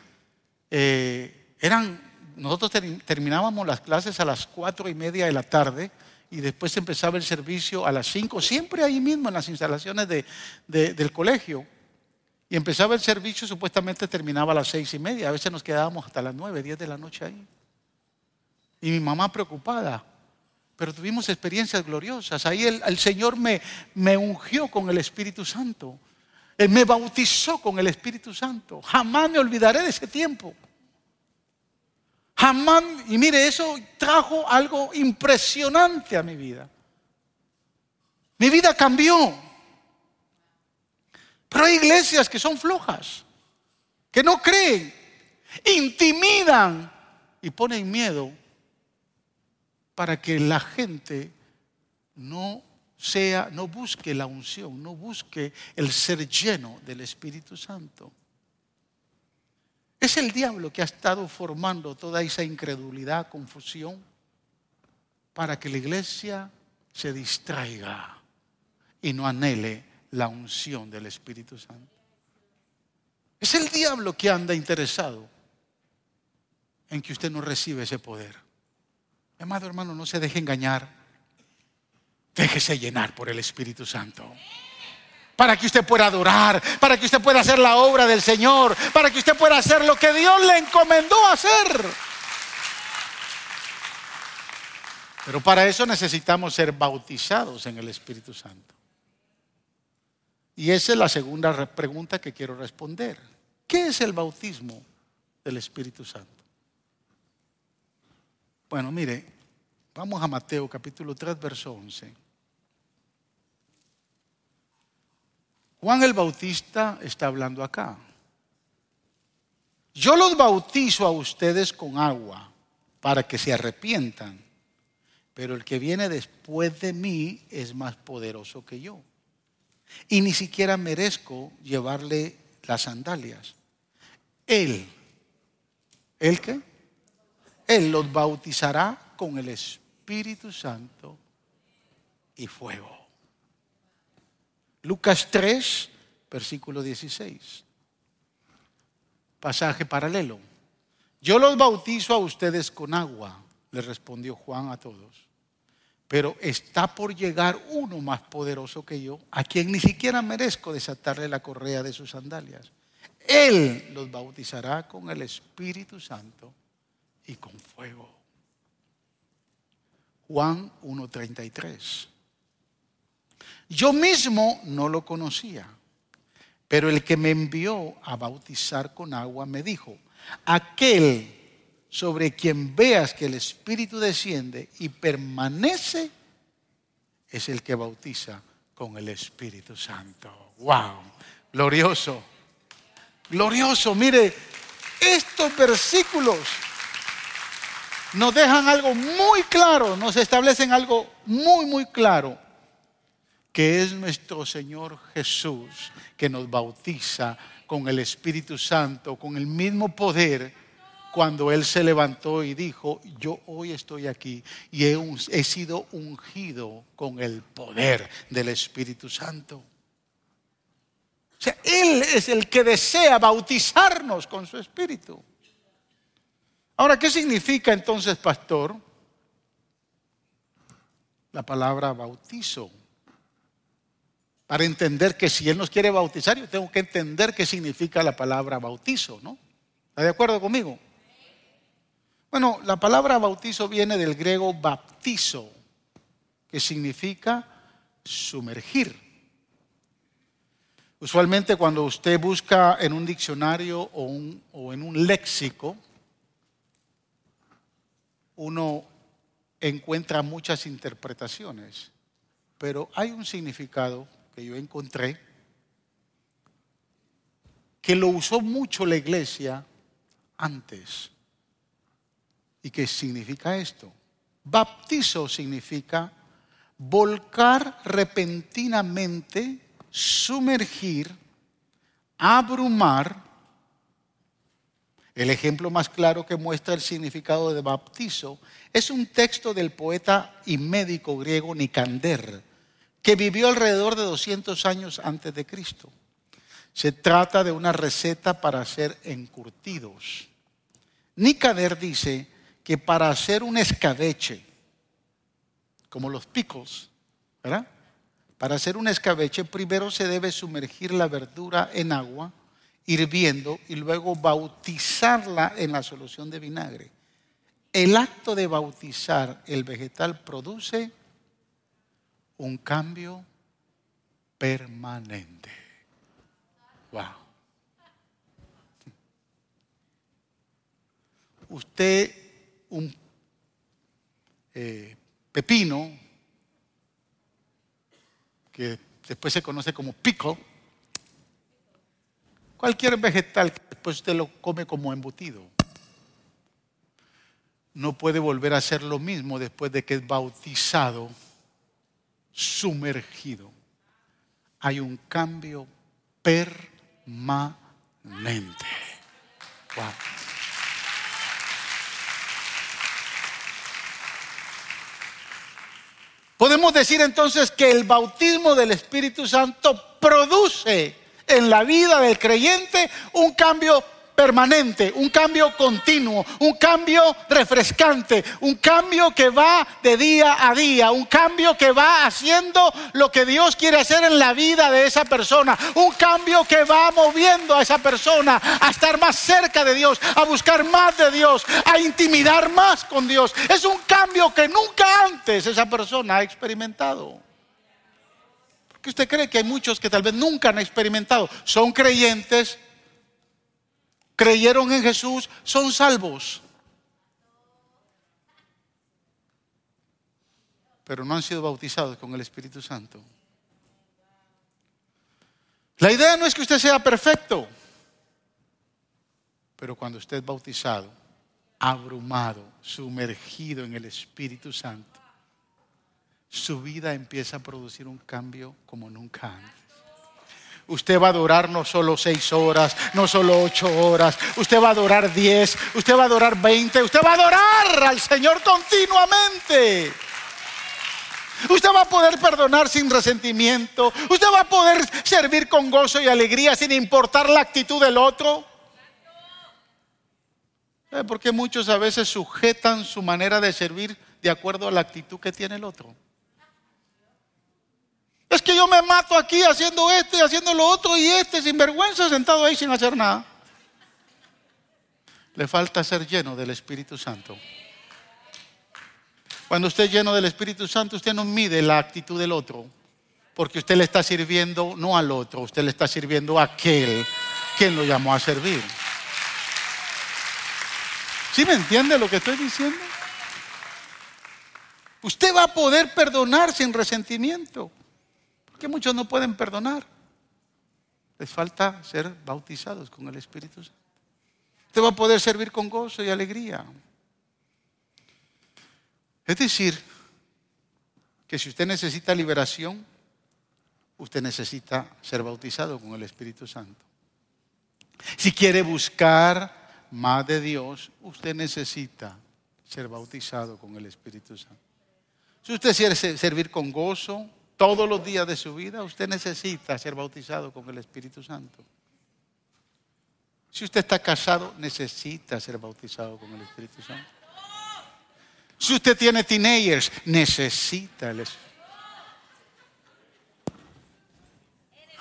Speaker 1: eh, eran, nosotros terminábamos las clases a las cuatro y media de la tarde y después empezaba el servicio a las cinco, siempre ahí mismo en las instalaciones del colegio. Y empezaba el servicio, supuestamente terminaba a las seis y media. A veces nos quedábamos hasta las nueve, diez de la noche ahí. Y mi mamá preocupada. Pero tuvimos experiencias gloriosas. Ahí el, Señor me, me ungió con el Espíritu Santo. Él me bautizó con el Espíritu Santo. Jamás me olvidaré de ese tiempo. Jamás, y mire, eso trajo algo impresionante a mi vida. Mi vida cambió. Pero hay iglesias que son flojas, que no creen, intimidan y ponen miedo para que la gente no sea, no busque la unción, no busque el ser lleno del Espíritu Santo. Es el diablo que ha estado formando toda esa incredulidad, confusión, para que la iglesia se distraiga y no anhele la unción del Espíritu Santo. Es el diablo que anda interesado en que usted no reciba ese poder. Amado hermano, no se deje engañar. Déjese llenar por el Espíritu Santo. Para que usted pueda adorar, para que usted pueda hacer la obra del Señor, para que usted pueda hacer lo que Dios le encomendó hacer. Pero para eso necesitamos ser bautizados en el Espíritu Santo. Y esa es la segunda pregunta que quiero responder. ¿Qué es el bautismo del Espíritu Santo? Bueno, mire, vamos a Mateo capítulo 3, verso 11. Juan el Bautista está hablando acá. Yo los bautizo a ustedes con agua para que se arrepientan, pero el que viene después de mí es más poderoso que yo y ni siquiera merezco llevarle las sandalias. Él, ¿el qué? Él los bautizará con el Espíritu Santo y fuego. Lucas 3, versículo 16. Pasaje paralelo. Yo los bautizo a ustedes con agua, le respondió Juan a todos pero está por llegar uno más poderoso que yo, a quien ni siquiera merezco desatarle la correa de sus sandalias. Él los bautizará con el Espíritu Santo y con fuego. Juan 1.33. Yo mismo no lo conocía, pero el que me envió a bautizar con agua me dijo, aquel sobre quien veas que el Espíritu desciende y permanece, es el que bautiza con el Espíritu Santo. ¡Wow! Glorioso. Glorioso. Mire, estos versículos nos dejan algo muy claro, nos establecen algo muy, muy claro, que es nuestro Señor Jesús que nos bautiza con el Espíritu Santo, con el mismo poder cuando Él se levantó y dijo, yo hoy estoy aquí y he, sido ungido con el poder del Espíritu Santo. O sea, Él es el que desea bautizarnos con su Espíritu. Ahora, ¿qué significa entonces, pastor? La palabra bautizo. Para entender que si Él nos quiere bautizar, yo tengo que entender qué significa la palabra bautizo, ¿no? ¿Está de acuerdo conmigo? Bueno, la palabra bautizo viene del griego baptizo, que significa sumergir. Usualmente cuando usted busca en un diccionario o, en un léxico, uno encuentra muchas interpretaciones, pero hay un significado que yo encontré que lo usó mucho la iglesia antes. ¿Y qué significa esto? Baptizo significa volcar repentinamente, sumergir, abrumar. El ejemplo más claro que muestra el significado de baptizo es un texto del poeta y médico griego Nicander, que vivió alrededor de 200 años antes de Cristo. Se trata de una receta para hacer encurtidos. Nicader dice que para hacer un escabeche, como los pickles, ¿verdad? Para hacer un escabeche primero se debe sumergir la verdura en agua hirviendo y luego bautizarla en la solución de vinagre. El acto de bautizar el vegetal produce un cambio permanente. Wow. Usted, un eh, pepino, que después se conoce como pico, cualquier vegetal que después usted lo come como embutido, no puede volver a hacer lo mismo después de que es bautizado sumergido. Hay un cambio permanente. Podemos decir entonces que el bautismo del Espíritu Santo produce en la vida del creyente un cambio permanente, un cambio continuo, un cambio refrescante, un cambio que va de día a día, un cambio que va haciendo lo que Dios quiere hacer en la vida de esa persona, un cambio que va moviendo a esa persona a estar más cerca de Dios, a buscar más de Dios, a intimidar más con Dios. Es un cambio que nunca antes esa persona ha experimentado. Porque usted cree que hay muchos que tal vez nunca han experimentado, son creyentes, creyeron en Jesús son salvos. Pero no han sido bautizados con el Espíritu Santo. La idea no es que usted sea perfecto, pero cuando usted es bautizado, abrumado, sumergido en el Espíritu Santo, su vida empieza a producir un cambio como nunca antes. Usted va a adorar no solo seis horas, no solo ocho horas. Usted va a adorar diez, usted va a adorar veinte. Usted va a adorar al Señor continuamente. Usted va a poder perdonar sin resentimiento. Usted va a poder servir con gozo y alegría sin importar la actitud del otro. Porque muchos a veces sujetan su manera de servir de acuerdo a la actitud que tiene el otro. Es que yo me mato aquí haciendo esto y haciendo lo otro y este sin vergüenza sentado ahí sin hacer nada. Le falta ser lleno del Espíritu Santo. Cuando usted es lleno del Espíritu Santo, usted no mide la actitud del otro, porque usted le está sirviendo no al otro, usted le está sirviendo a aquel quien lo llamó a servir. ¿Sí me entiende lo que estoy diciendo? Usted va a poder perdonar sin resentimiento que muchos no pueden perdonar. Les falta ser bautizados con el Espíritu Santo. Usted va a poder servir con gozo y alegría. Es decir, que si usted necesita liberación, usted necesita ser bautizado con el Espíritu Santo. Si quiere buscar más de Dios, usted necesita ser bautizado con el Espíritu Santo. Si usted quiere servir con gozo, todos los días de su vida, usted necesita ser bautizado con el Espíritu Santo. Si usted está casado, necesita ser bautizado con el Espíritu Santo. Si usted tiene teenagers, necesita el Espíritu.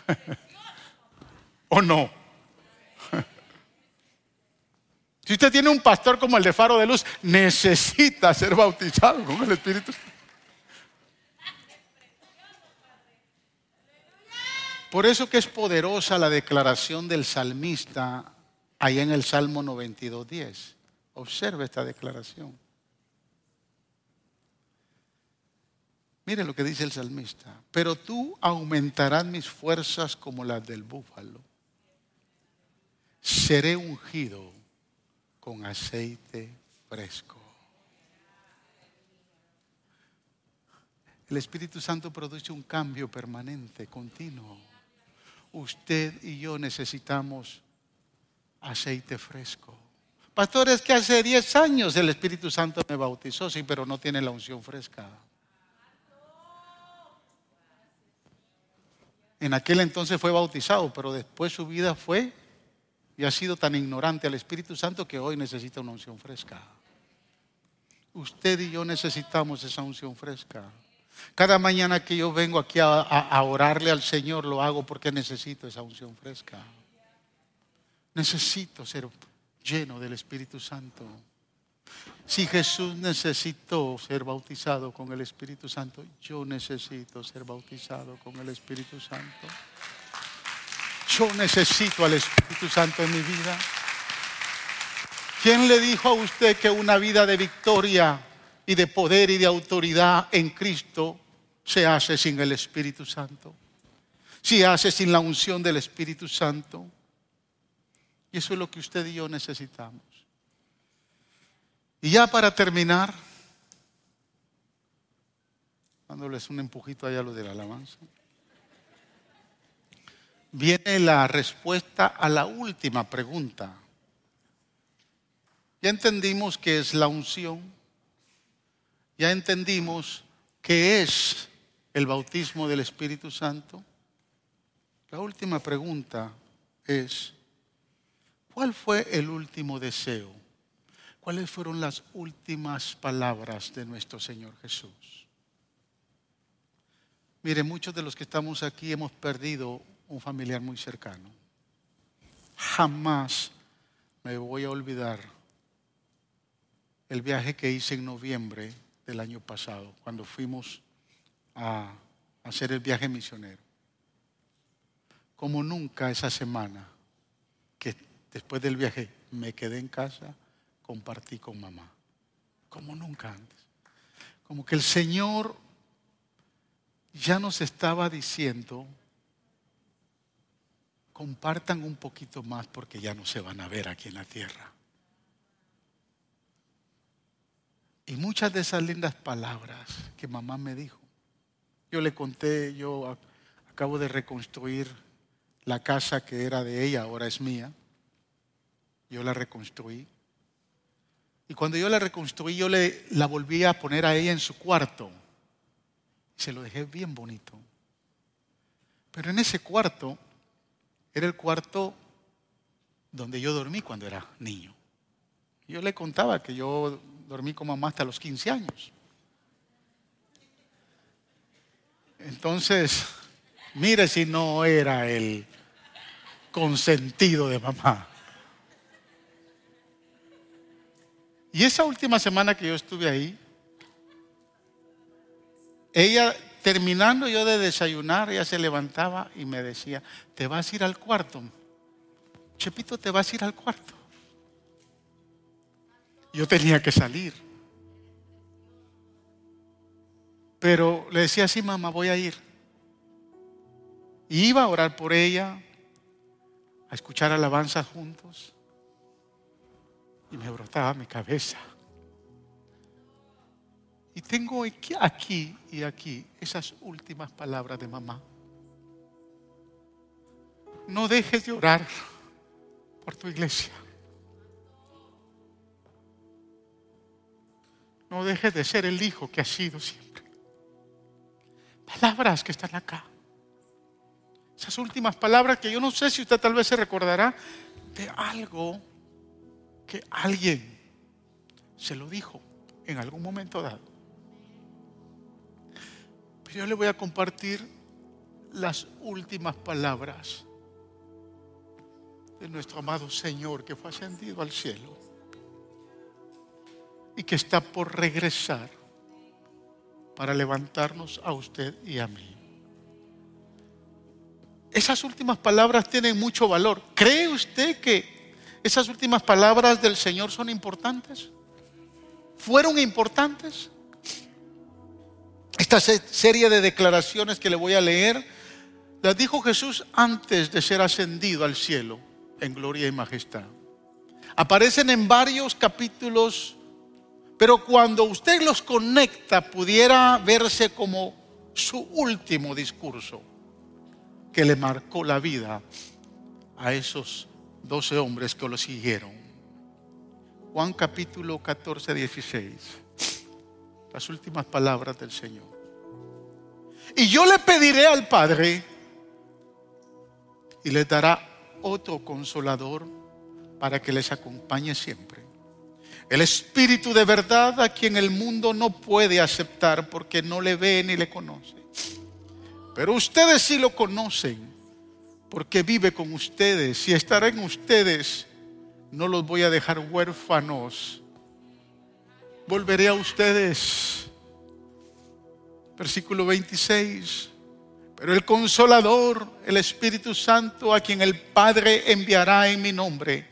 Speaker 1: ¿O no? Si usted tiene un pastor como el de Faro de Luz, necesita ser bautizado con el Espíritu Santo. Por eso que es poderosa la declaración del salmista ahí en el Salmo 92.10. Observe esta declaración. Mire lo que dice el salmista. Pero tú aumentarás mis fuerzas como las del búfalo. Seré ungido con aceite fresco. El Espíritu Santo produce un cambio permanente, continuo usted y yo necesitamos aceite fresco. Pastores, que hace 10 años el Espíritu Santo me bautizó, sí, pero no tiene la unción fresca. En aquel entonces fue bautizado, pero después su vida fue y ha sido tan ignorante al Espíritu Santo que hoy necesita una unción fresca. Usted y yo necesitamos esa unción fresca. Cada mañana que yo vengo aquí a, orarle al Señor, lo hago porque necesito esa unción fresca. Necesito ser lleno del Espíritu Santo. Si Jesús necesitó ser bautizado con el Espíritu Santo, yo necesito ser bautizado con el Espíritu Santo. Yo necesito al Espíritu Santo en mi vida. ¿Quién le dijo a usted que una vida de victoria y de poder y de autoridad en Cristo se hace sin el Espíritu Santo? Se hace sin la unción del Espíritu Santo. Y eso es lo que usted y yo necesitamos. Y ya para terminar, dándoles un empujito allá a lo de la alabanza, viene la respuesta a la última pregunta. Ya entendimos qué es la unción, ya entendimos qué es el bautismo del Espíritu Santo. La última pregunta es, ¿cuál fue el último deseo ¿Cuáles fueron las últimas palabras de nuestro Señor Jesús? Mire, muchos de los que estamos aquí hemos perdido un familiar muy cercano. Jamás me voy a olvidar el viaje que hice en noviembre del año pasado, cuando fuimos a hacer el viaje misionero. Como nunca esa semana, que después del viaje me quedé en casa, compartí con mamá, como nunca antes. Como que el Señor ya nos estaba diciendo, compartan un poquito más porque ya no se van a ver aquí en la tierra. Y muchas de esas lindas palabras que mamá me dijo, yo le conté, yo acabo de reconstruir la casa que era de ella, ahora es mía. Yo la reconstruí. Y cuando yo la reconstruí, yo le, la volví a poner a ella en su cuarto. Se lo dejé bien bonito. Pero en ese cuarto era el cuarto donde yo dormí cuando era niño. Yo le contaba que yo dormí con mamá hasta los 15 años. Entonces, mire si no era el consentido de mamá. Y esa última semana que yo estuve ahí, ella terminando yo de desayunar, ella se levantaba y me decía, te vas a ir al cuarto. Chepito, te vas a ir al cuarto. Yo tenía que salir. Pero le decía así, mamá, voy a ir. Y iba a orar por ella, a escuchar alabanzas juntos y me brotaba mi cabeza. Y tengo aquí y aquí esas últimas palabras de mamá. No dejes de orar por tu iglesia. No dejes de ser el hijo que has sido siempre. Palabras que están acá. Esas últimas palabras que yo no sé si usted tal vez se recordará de algo que alguien se lo dijo en algún momento dado. Pero yo le voy a compartir las últimas palabras de nuestro amado Señor que fue ascendido al cielo y que está por regresar para levantarnos a usted y a mí. Esas últimas palabras tienen mucho valor. ¿Cree usted que esas últimas palabras del Señor son importantes. ¿Fueron importantes? Esta serie de declaraciones que le voy a leer, las dijo Jesús antes de ser ascendido al cielo en gloria y majestad. Aparecen en varios capítulos, pero cuando usted los conecta pudiera verse como su último discurso que le marcó la vida a esos doce hombres que lo siguieron. Juan capítulo 14, 16. Las últimas palabras del Señor. Y yo le pediré al Padre y les dará otro consolador para que les acompañe siempre. El Espíritu de verdad a quien el mundo no puede aceptar porque no le ve ni le conoce. Pero ustedes sí lo conocen porque vive con ustedes y estará en ustedes. No los voy a dejar huérfanos. Volveré a ustedes. Versículo 26. Pero el consolador, el Espíritu Santo, a quien el Padre enviará en mi nombre,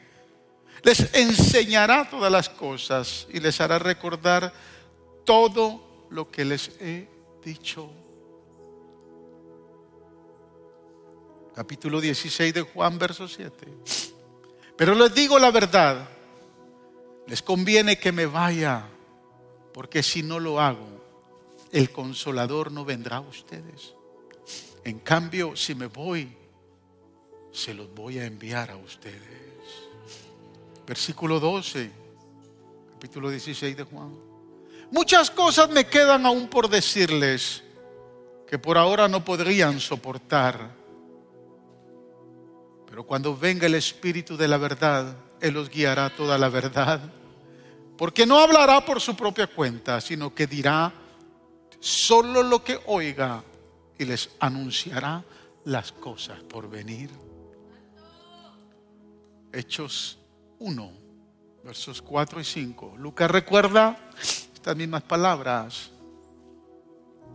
Speaker 1: les enseñará todas las cosas y les hará recordar todo lo que les he dicho. Capítulo 16 de Juan, verso 7. Pero les digo la verdad, les conviene que me vaya, porque si no lo hago, el consolador no vendrá a ustedes. En cambio, si me voy, se los voy a enviar a ustedes. Versículo 12, capítulo 16 de Juan. Muchas cosas me quedan aún por decirles que por ahora no podrían soportar. Pero cuando venga el Espíritu de la verdad, Él los guiará toda la verdad. Porque no hablará por su propia cuenta, sino que dirá solo lo que oiga y les anunciará las cosas por venir. Hechos 1, versos 4 y 5. Lucas recuerda estas mismas palabras.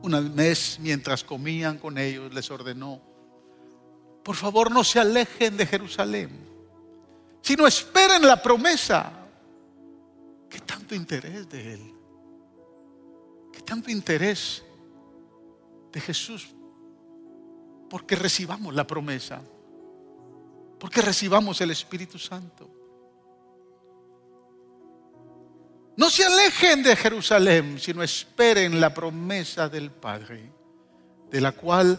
Speaker 1: Una vez mientras comían con ellos les ordenó, por favor no se alejen de Jerusalén, sino esperen la promesa. ¿Qué tanto interés de Él? ¿Qué tanto interés de Jesús porque recibamos la promesa, porque recibamos el Espíritu Santo. No se alejen de Jerusalén, sino esperen la promesa del Padre, de la cual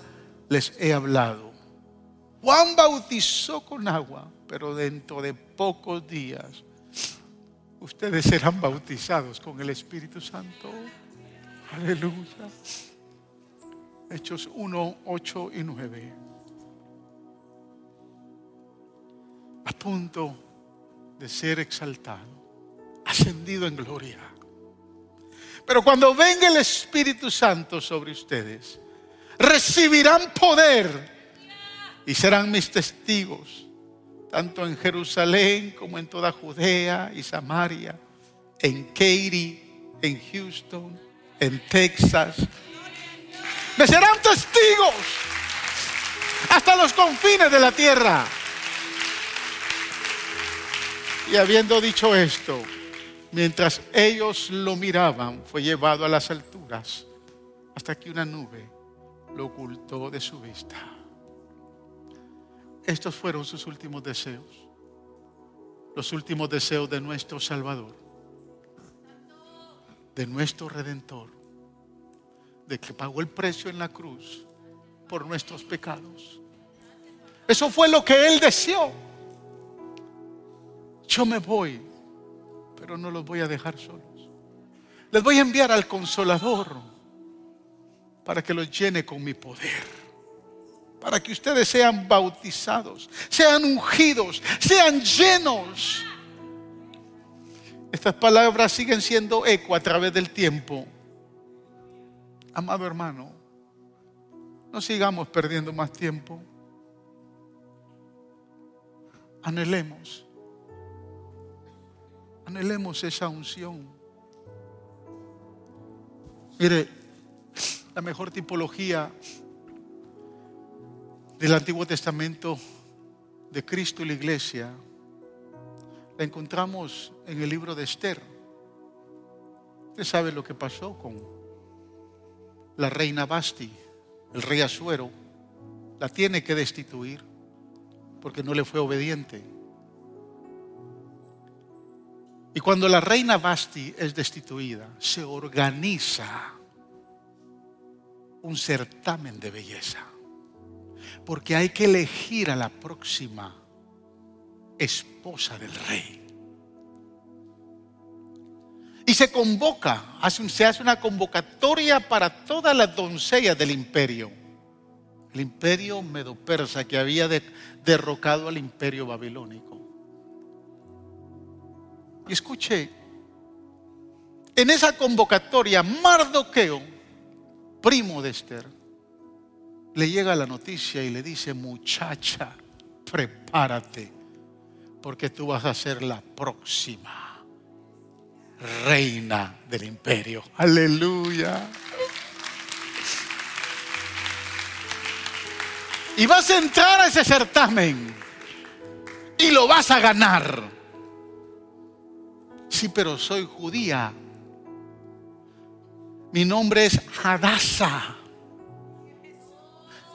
Speaker 1: les he hablado. Juan bautizó con agua, pero dentro de pocos días ustedes serán bautizados con el Espíritu Santo. Aleluya. Hechos 1, 8 y 9. A punto de ser exaltado, ascendido en gloria. Pero cuando venga el Espíritu Santo sobre ustedes, recibirán poder y serán mis testigos, tanto en Jerusalén como en toda Judea y Samaria, en Katy, en Houston, en Texas me serán testigos hasta los confines de la tierra. Y habiendo dicho esto, mientras ellos lo miraban, fue llevado a las alturas hasta que una nube lo ocultó de su vista. Estos fueron sus últimos deseos, los últimos deseos de nuestro Salvador, de nuestro Redentor de que pagó el precio en la cruz por nuestros pecados. Eso fue lo que Él deseó. Yo me voy, pero no los voy a dejar solos. Les voy a enviar al consolador para que los llene con mi poder. Para que ustedes sean bautizados, sean ungidos, sean llenos. Estas palabras siguen siendo eco a través del tiempo Amado hermano, no sigamos perdiendo más tiempo. Anhelemos. Anhelemos esa unción. Mire, la mejor tipología del Antiguo Testamento de Cristo y la iglesia la encontramos en el libro de Esther. Usted sabe lo que pasó con la reina Basti, el rey Asuero, la tiene que destituir porque no le fue obediente. Y cuando la reina Basti es destituida, se organiza un certamen de belleza. Porque hay que elegir a la próxima esposa del rey. Y se convoca, se hace una convocatoria para todas las doncellas del imperio. el imperio medo-persa que había derrocado al imperio babilónico. Y escuche, en esa convocatoria, Mardoqueo, primo de Esther, le llega la noticia y le dice, muchacha, prepárate, porque tú vas a ser la próxima reina del imperio. Aleluya. Y vas a entrar a ese certamen y lo vas a ganar. Sí, pero soy judía. Mi nombre es Hadasa.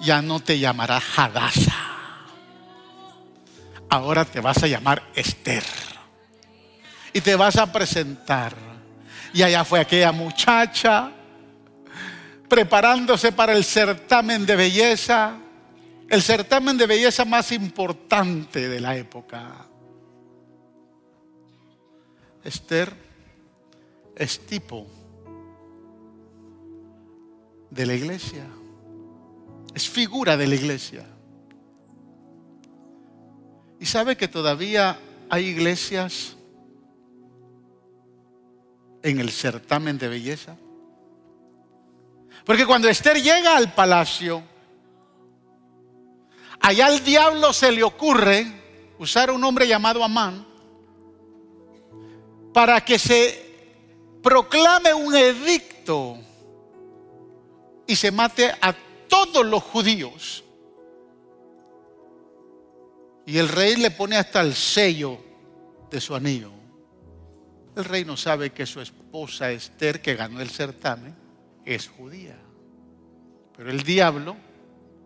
Speaker 1: Ya no te llamarás Hadasa. Ahora te vas a llamar Esther. Y te vas a presentar. Y allá fue aquella muchacha preparándose para el certamen de belleza el certamen de belleza más importante de la época. Esther es tipo de la iglesia, es figura de la iglesia. Y sabe que todavía hay iglesias en el certamen de belleza. Porque cuando Esther llega al palacio, Allá al diablo se le ocurre usar un hombre llamado Amán para que se proclame un edicto y se mate a todos los judíos. Y el rey le pone hasta el sello de su anillo. El rey no sabe que su esposa Esther, que ganó el certamen, es judía. Pero el diablo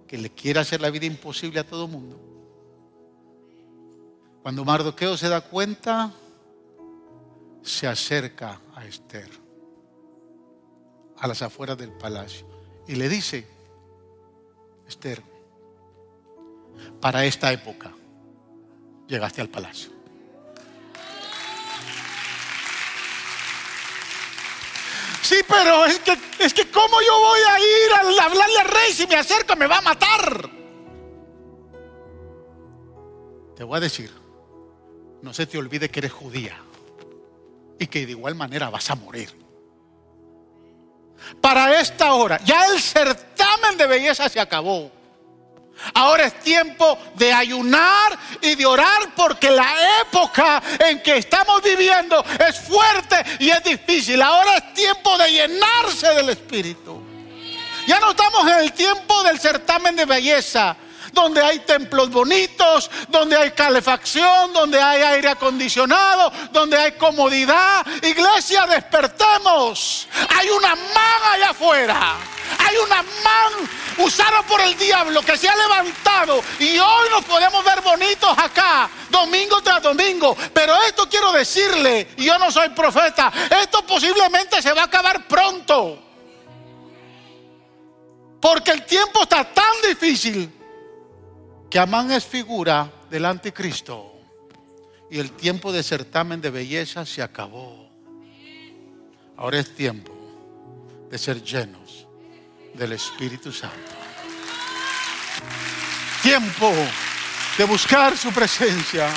Speaker 1: que le quiere hacer la vida imposible a todo mundo. Cuando Mardoqueo se da cuenta, se acerca a Esther, a las afueras del palacio, y le dice, Esther, para esta época llegaste al palacio. Sí, pero es que, es que ¿cómo yo voy a ir a hablarle al rey si me acerco me va a matar? Te voy a decir, no se te olvide que eres judía y que de igual manera vas a morir. Para esta hora, ya el certamen de belleza se acabó. Ahora es tiempo de ayunar y de orar porque la época en que estamos viviendo es fuerte y es difícil. Ahora es tiempo de llenarse del Espíritu. Ya no estamos en el tiempo del certamen de belleza, donde hay templos bonitos, donde hay calefacción, donde hay aire acondicionado, donde hay comodidad. Iglesia, despertemos. Hay una mano allá afuera. Hay una mano usada por el diablo que se ha levantado y hoy nos podemos ver bonitos acá, domingo tras domingo. Pero esto quiero decirle, yo no soy profeta, esto posiblemente se va a acabar pronto. Porque el tiempo está tan difícil que Amán es figura del anticristo. Y el tiempo de certamen de belleza se acabó. Ahora es tiempo de ser llenos del Espíritu Santo. Tiempo de buscar su presencia.